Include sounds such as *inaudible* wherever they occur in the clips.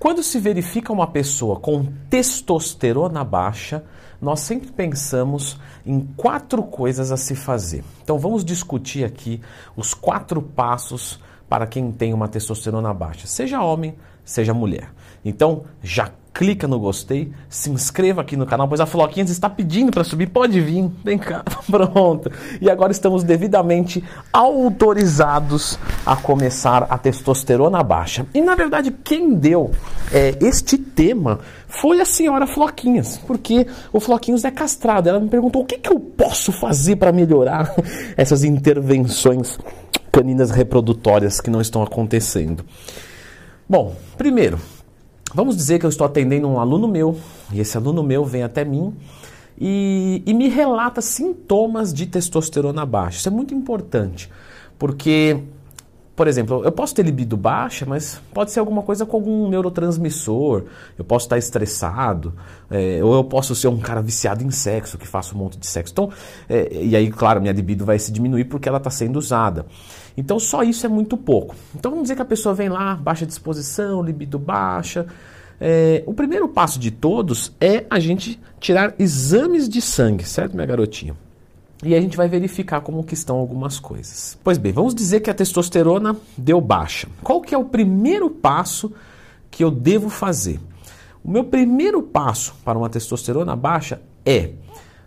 Quando se verifica uma pessoa com testosterona baixa, nós sempre pensamos em quatro coisas a se fazer. Então vamos discutir aqui os quatro passos para quem tem uma testosterona baixa, seja homem, seja mulher. Então já clica no gostei, se inscreva aqui no canal, pois a Floquinhas está pedindo para subir, pode vir, vem cá, *laughs* pronto. E agora estamos devidamente autorizados a começar a testosterona baixa. E na verdade quem deu é, este tema foi a senhora Floquinhas, porque o Floquinhos é castrado. Ela me perguntou o que, que eu posso fazer para melhorar *laughs* essas intervenções caninas reprodutórias que não estão acontecendo. Bom, primeiro, Vamos dizer que eu estou atendendo um aluno meu, e esse aluno meu vem até mim e, e me relata sintomas de testosterona baixa. Isso é muito importante, porque por exemplo, eu posso ter libido baixa, mas pode ser alguma coisa com algum neurotransmissor, eu posso estar estressado, é, ou eu posso ser um cara viciado em sexo, que faça um monte de sexo. Então, é, e aí, claro, minha libido vai se diminuir porque ela está sendo usada. Então, só isso é muito pouco. Então, vamos dizer que a pessoa vem lá, baixa disposição, libido baixa. É, o primeiro passo de todos é a gente tirar exames de sangue, certo, minha garotinha? e a gente vai verificar como que estão algumas coisas. Pois bem, vamos dizer que a testosterona deu baixa. Qual que é o primeiro passo que eu devo fazer? O meu primeiro passo para uma testosterona baixa é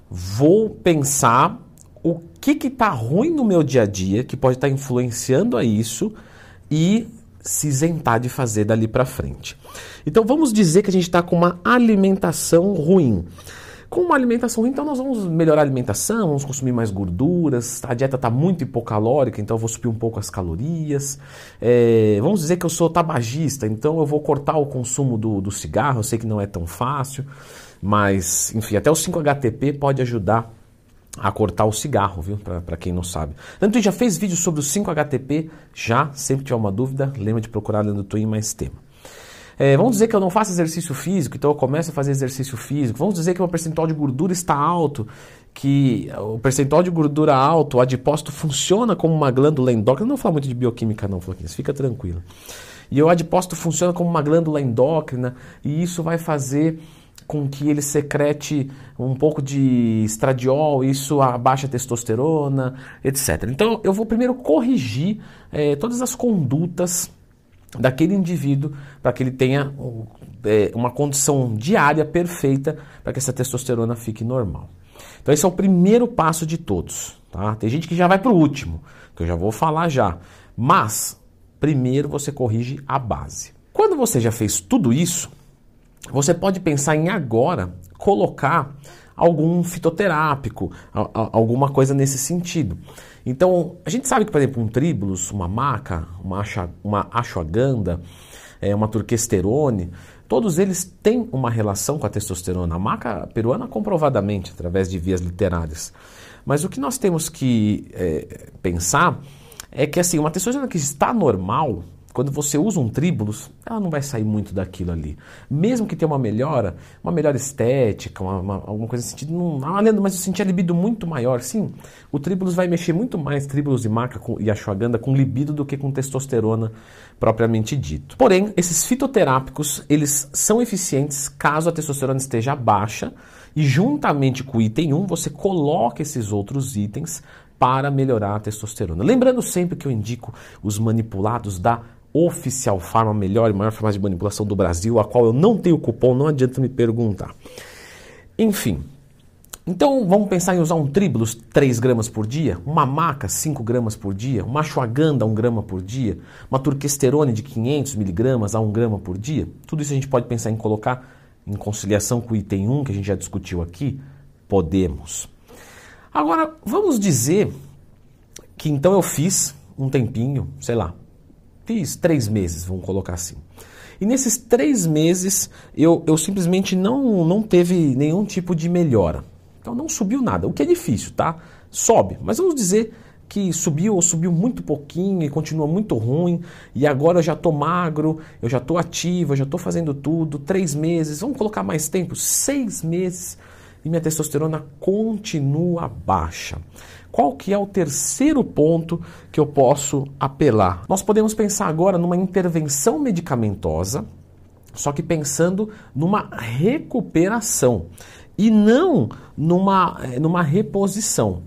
vou pensar o que está ruim no meu dia a dia, que pode estar tá influenciando a isso, e se isentar de fazer dali para frente. Então vamos dizer que a gente está com uma alimentação ruim. Com uma alimentação ruim, então nós vamos melhorar a alimentação, vamos consumir mais gorduras, a dieta está muito hipocalórica, então eu vou subir um pouco as calorias. É, vamos dizer que eu sou tabagista, então eu vou cortar o consumo do, do cigarro, eu sei que não é tão fácil, mas enfim, até o 5-HTP pode ajudar a cortar o cigarro, viu? Para quem não sabe. Leandro já fez vídeo sobre o 5-HTP? Já, sempre tiver uma dúvida, lembra de procurar Leandro Twin mais tema. É, vamos dizer que eu não faço exercício físico, então eu começo a fazer exercício físico. Vamos dizer que o percentual de gordura está alto, que o percentual de gordura alto, o adipócito funciona como uma glândula endócrina. Não vou falar muito de bioquímica não, Floquinhas, fica tranquilo. E o adipócito funciona como uma glândula endócrina e isso vai fazer com que ele secrete um pouco de estradiol, isso abaixa a testosterona, etc. Então eu vou primeiro corrigir é, todas as condutas daquele indivíduo para que ele tenha é, uma condição diária perfeita para que essa testosterona fique normal. Então esse é o primeiro passo de todos. Tá? Tem gente que já vai para o último, que eu já vou falar já. Mas primeiro você corrige a base. Quando você já fez tudo isso, você pode pensar em agora colocar algum fitoterápico, alguma coisa nesse sentido. Então, a gente sabe que, por exemplo, um tríbulos, uma maca, uma, acha, uma é, uma turquesterone, todos eles têm uma relação com a testosterona. A maca peruana, comprovadamente, através de vias literárias. Mas o que nós temos que é, pensar é que assim, uma testosterona que está normal, quando você usa um tríbulos, ela não vai sair muito daquilo ali. Mesmo que tenha uma melhora, uma melhora estética, uma, uma, alguma coisa nesse sentido, não, ah, Leandro, mas eu senti a libido muito maior. Sim, o tríbulos vai mexer muito mais, tríbulos e maca com, e ashwagandha, com libido do que com testosterona propriamente dito. Porém, esses fitoterápicos, eles são eficientes caso a testosterona esteja baixa e juntamente com o item 1, você coloca esses outros itens para melhorar a testosterona. Lembrando sempre que eu indico os manipulados da Oficial Farma, a melhor e maior farmácia de manipulação do Brasil, a qual eu não tenho cupom, não adianta me perguntar. Enfim, então vamos pensar em usar um tríbulos 3 gramas por dia, uma maca 5 gramas por dia, uma ashwagandha 1 grama por dia, uma turquesterone de 500 miligramas a 1 grama por dia. Tudo isso a gente pode pensar em colocar em conciliação com o item 1 que a gente já discutiu aqui? Podemos. Agora, vamos dizer que então eu fiz um tempinho, sei lá, Fiz três meses, vamos colocar assim. E nesses três meses eu, eu simplesmente não, não teve nenhum tipo de melhora. Então não subiu nada, o que é difícil, tá? Sobe, mas vamos dizer que subiu ou subiu muito pouquinho e continua muito ruim, e agora eu já estou magro, eu já estou ativo, eu já estou fazendo tudo, três meses, vamos colocar mais tempo, seis meses, e minha testosterona continua baixa. Qual que é o terceiro ponto que eu posso apelar? Nós podemos pensar agora numa intervenção medicamentosa só que pensando numa recuperação e não numa, eh, numa reposição.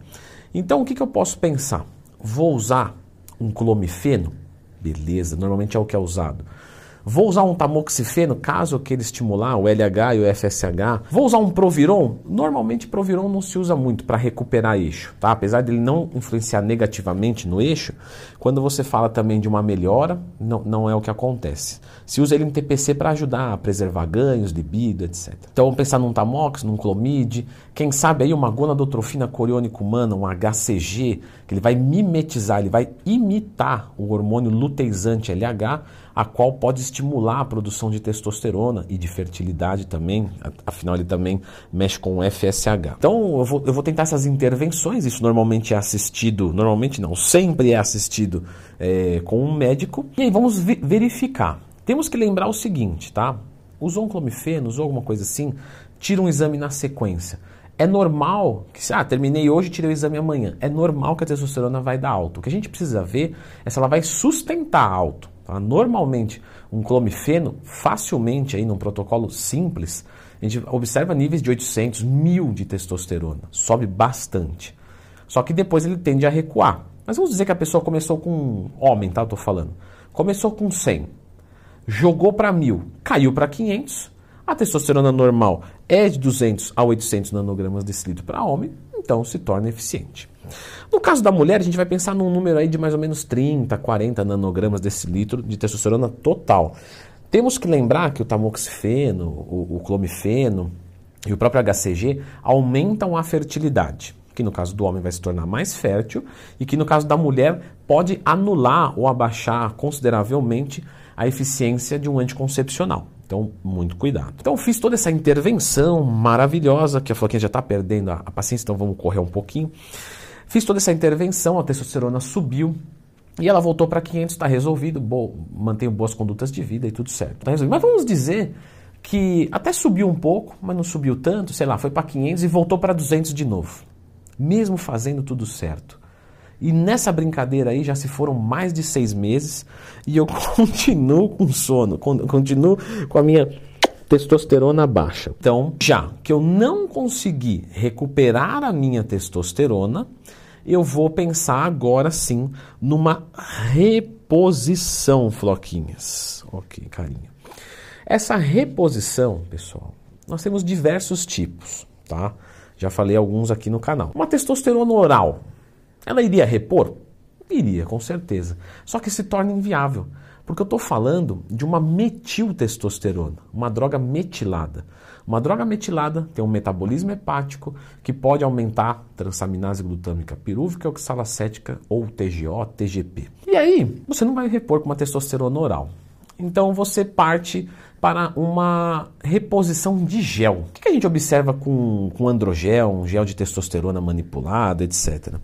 Então, o que, que eu posso pensar? Vou usar um clomifeno? Beleza, normalmente é o que é usado. Vou usar um tamoxifeno, caso eu queira estimular o LH e o FSH. Vou usar um Proviron? Normalmente Proviron não se usa muito para recuperar eixo, tá? Apesar dele não influenciar negativamente no eixo, quando você fala também de uma melhora, não, não é o que acontece. Se usa ele em TPC para ajudar a preservar ganhos, libido, etc. Então vamos pensar num Tamox, num Clomid, quem sabe aí uma gonadotrofina coriônica humana, um HCG, que ele vai mimetizar, ele vai imitar o hormônio luteizante LH, a qual pode estimular a produção de testosterona e de fertilidade também, afinal ele também mexe com o FSH. Então eu vou, eu vou tentar essas intervenções, isso normalmente é assistido, normalmente não, sempre é assistido é, com um médico, e aí vamos verificar. Temos que lembrar o seguinte, tá? Usou um clomifeno, usou alguma coisa assim, tira um exame na sequência. É normal que, ah, terminei hoje, tirei o exame amanhã. É normal que a testosterona vai dar alto. O que a gente precisa ver é se ela vai sustentar alto. Tá? Normalmente, um clomifeno, facilmente, aí num protocolo simples, a gente observa níveis de 800, 1000 de testosterona. Sobe bastante. Só que depois ele tende a recuar. Mas vamos dizer que a pessoa começou com homem, tá? Eu tô falando. Começou com 100, jogou para 1000, caiu para 500. A testosterona normal é de 200 a 800 nanogramas desse litro para homem, então se torna eficiente. No caso da mulher, a gente vai pensar num número aí de mais ou menos 30, 40 nanogramas desse litro de testosterona total. Temos que lembrar que o tamoxifeno, o, o clomifeno e o próprio HCG aumentam a fertilidade, que no caso do homem vai se tornar mais fértil e que no caso da mulher pode anular ou abaixar consideravelmente a eficiência de um anticoncepcional. Então, muito cuidado. Então, fiz toda essa intervenção maravilhosa, que a Floquinha já está perdendo a, a paciência, então vamos correr um pouquinho. Fiz toda essa intervenção, a testosterona subiu, e ela voltou para 500, está resolvido, bo mantenho boas condutas de vida e tudo certo. Tá resolvido. Mas vamos dizer que até subiu um pouco, mas não subiu tanto, sei lá, foi para 500 e voltou para 200 de novo. Mesmo fazendo tudo certo. E nessa brincadeira aí já se foram mais de seis meses e eu *laughs* continuo com sono, continuo com a minha testosterona baixa. Então, já que eu não consegui recuperar a minha testosterona, eu vou pensar agora sim numa reposição, floquinhas. Ok, carinho. Essa reposição, pessoal, nós temos diversos tipos, tá? Já falei alguns aqui no canal. Uma testosterona oral, ela iria repor? Iria, com certeza. Só que se torna inviável. Porque eu estou falando de uma metiltestosterona, uma droga metilada. Uma droga metilada tem um metabolismo hepático que pode aumentar transaminase glutâmica pirúvica, oxalacética ou TGO, TGP. E aí, você não vai repor com uma testosterona oral. Então você parte para uma reposição de gel. O que a gente observa com, com androgel, um gel de testosterona manipulado, etc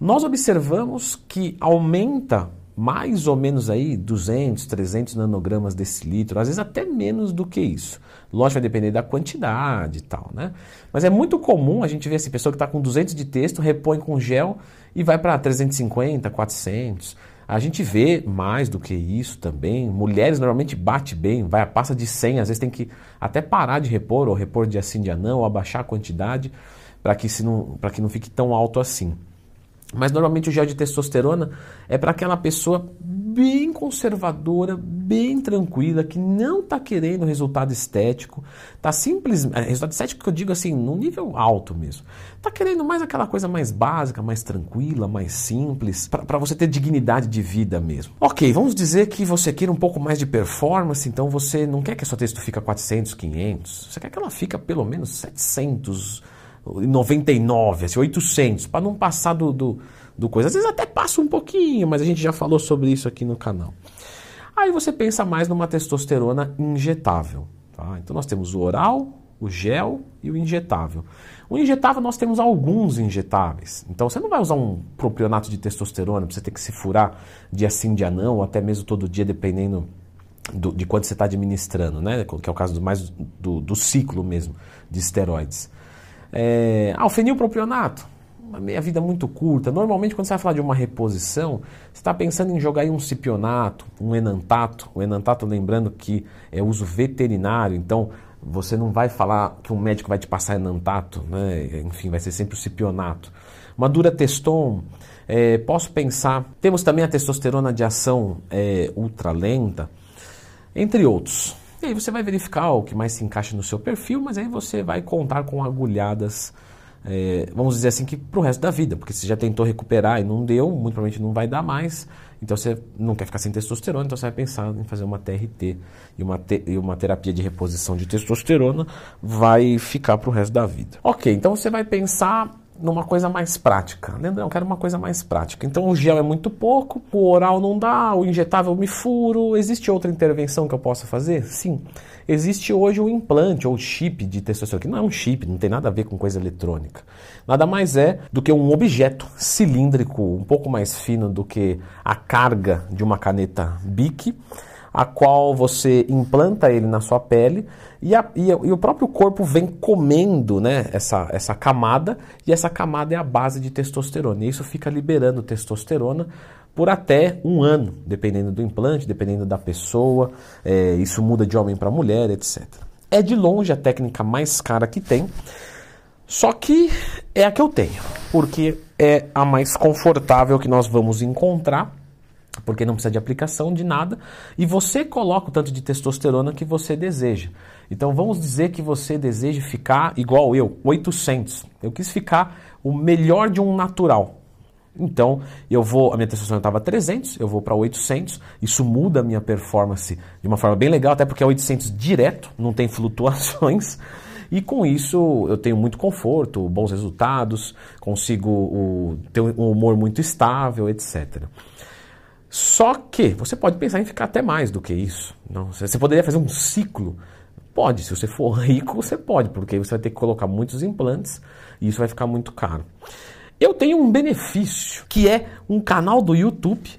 nós observamos que aumenta mais ou menos aí 200, 300 nanogramas desse litro, às vezes até menos do que isso. Lógico, vai depender da quantidade e tal, né? Mas é muito comum a gente ver assim, pessoa que está com 200 de texto, repõe com gel e vai para 350, 400. A gente vê mais do que isso também. Mulheres normalmente bate bem, vai a passa de 100, às vezes tem que até parar de repor, ou repor de assim de não, ou abaixar a quantidade para que, não, que não fique tão alto assim. Mas normalmente o gel de testosterona é para aquela pessoa bem conservadora, bem tranquila, que não está querendo resultado estético, está simples, é, resultado estético que eu digo assim, no nível alto mesmo. Está querendo mais aquela coisa mais básica, mais tranquila, mais simples, para você ter dignidade de vida mesmo. Ok, vamos dizer que você queira um pouco mais de performance, então você não quer que a sua texto fique 400, 500, você quer que ela fique pelo menos 700, 99, assim, 800, para não passar do, do, do, coisa. Às vezes até passa um pouquinho, mas a gente já falou sobre isso aqui no canal. Aí você pensa mais numa testosterona injetável. Tá? Então nós temos o oral, o gel e o injetável. O injetável nós temos alguns injetáveis. Então você não vai usar um propionato de testosterona para você ter que se furar dia sim, dia não, ou até mesmo todo dia, dependendo do, de quanto você está administrando, né? que é o caso do, mais do, do ciclo mesmo de esteroides. É, ah, uma meia vida muito curta. Normalmente, quando você vai falar de uma reposição, você está pensando em jogar aí um cipionato, um enantato. O enantato, lembrando que é uso veterinário, então você não vai falar que um médico vai te passar enantato, né? enfim, vai ser sempre o cipionato. Uma durateston, é, posso pensar. Temos também a testosterona de ação é, ultralenta, entre outros. E aí você vai verificar o que mais se encaixa no seu perfil, mas aí você vai contar com agulhadas, é, vamos dizer assim, que para o resto da vida, porque você já tentou recuperar e não deu, muito provavelmente não vai dar mais. Então você não quer ficar sem testosterona, então você vai pensar em fazer uma TRT e uma, te, e uma terapia de reposição de testosterona vai ficar para o resto da vida. Ok, então você vai pensar numa coisa mais prática. Leandrão, eu quero uma coisa mais prática. Então o gel é muito pouco, o oral não dá, o injetável me furo. Existe outra intervenção que eu possa fazer? Sim. Existe hoje o implante ou chip de testosterona, que não é um chip, não tem nada a ver com coisa eletrônica. Nada mais é do que um objeto cilíndrico, um pouco mais fino do que a carga de uma caneta Bic a qual você implanta ele na sua pele e, a, e, e, o próprio corpo vem comendo né, essa, essa camada e essa camada é a base de testosterona. E isso fica liberando testosterona por até um ano, dependendo do implante, dependendo da pessoa. É, isso muda de homem para mulher, etc. É de longe a técnica mais cara que tem. Só que é a que eu tenho, porque é a mais confortável que nós vamos encontrar porque não precisa de aplicação de nada, e você coloca o tanto de testosterona que você deseja. Então vamos dizer que você deseja ficar igual eu, 800. Eu quis ficar o melhor de um natural. Então, eu vou, a minha testosterona estava 300, eu vou para 800. Isso muda a minha performance de uma forma bem legal, até porque é 800 direto, não tem flutuações. E com isso eu tenho muito conforto, bons resultados, consigo o, ter um humor muito estável, etc. Só que você pode pensar em ficar até mais do que isso. Não, você poderia fazer um ciclo. Pode, se você for *laughs* rico, você pode, porque você vai ter que colocar muitos implantes e isso vai ficar muito caro. Eu tenho um benefício, que é um canal do YouTube.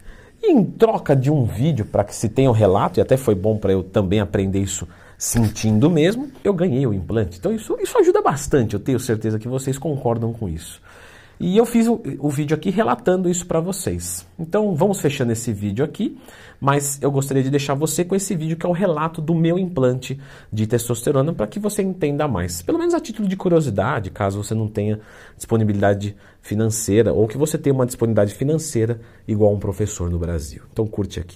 Em troca de um vídeo para que se tenha o um relato, e até foi bom para eu também aprender isso sentindo mesmo, eu ganhei o implante. Então isso, isso ajuda bastante, eu tenho certeza que vocês concordam com isso. E eu fiz o, o vídeo aqui relatando isso para vocês. Então vamos fechando esse vídeo aqui, mas eu gostaria de deixar você com esse vídeo que é o relato do meu implante de testosterona para que você entenda mais. Pelo menos a título de curiosidade, caso você não tenha disponibilidade financeira ou que você tenha uma disponibilidade financeira igual um professor no Brasil. Então curte aqui.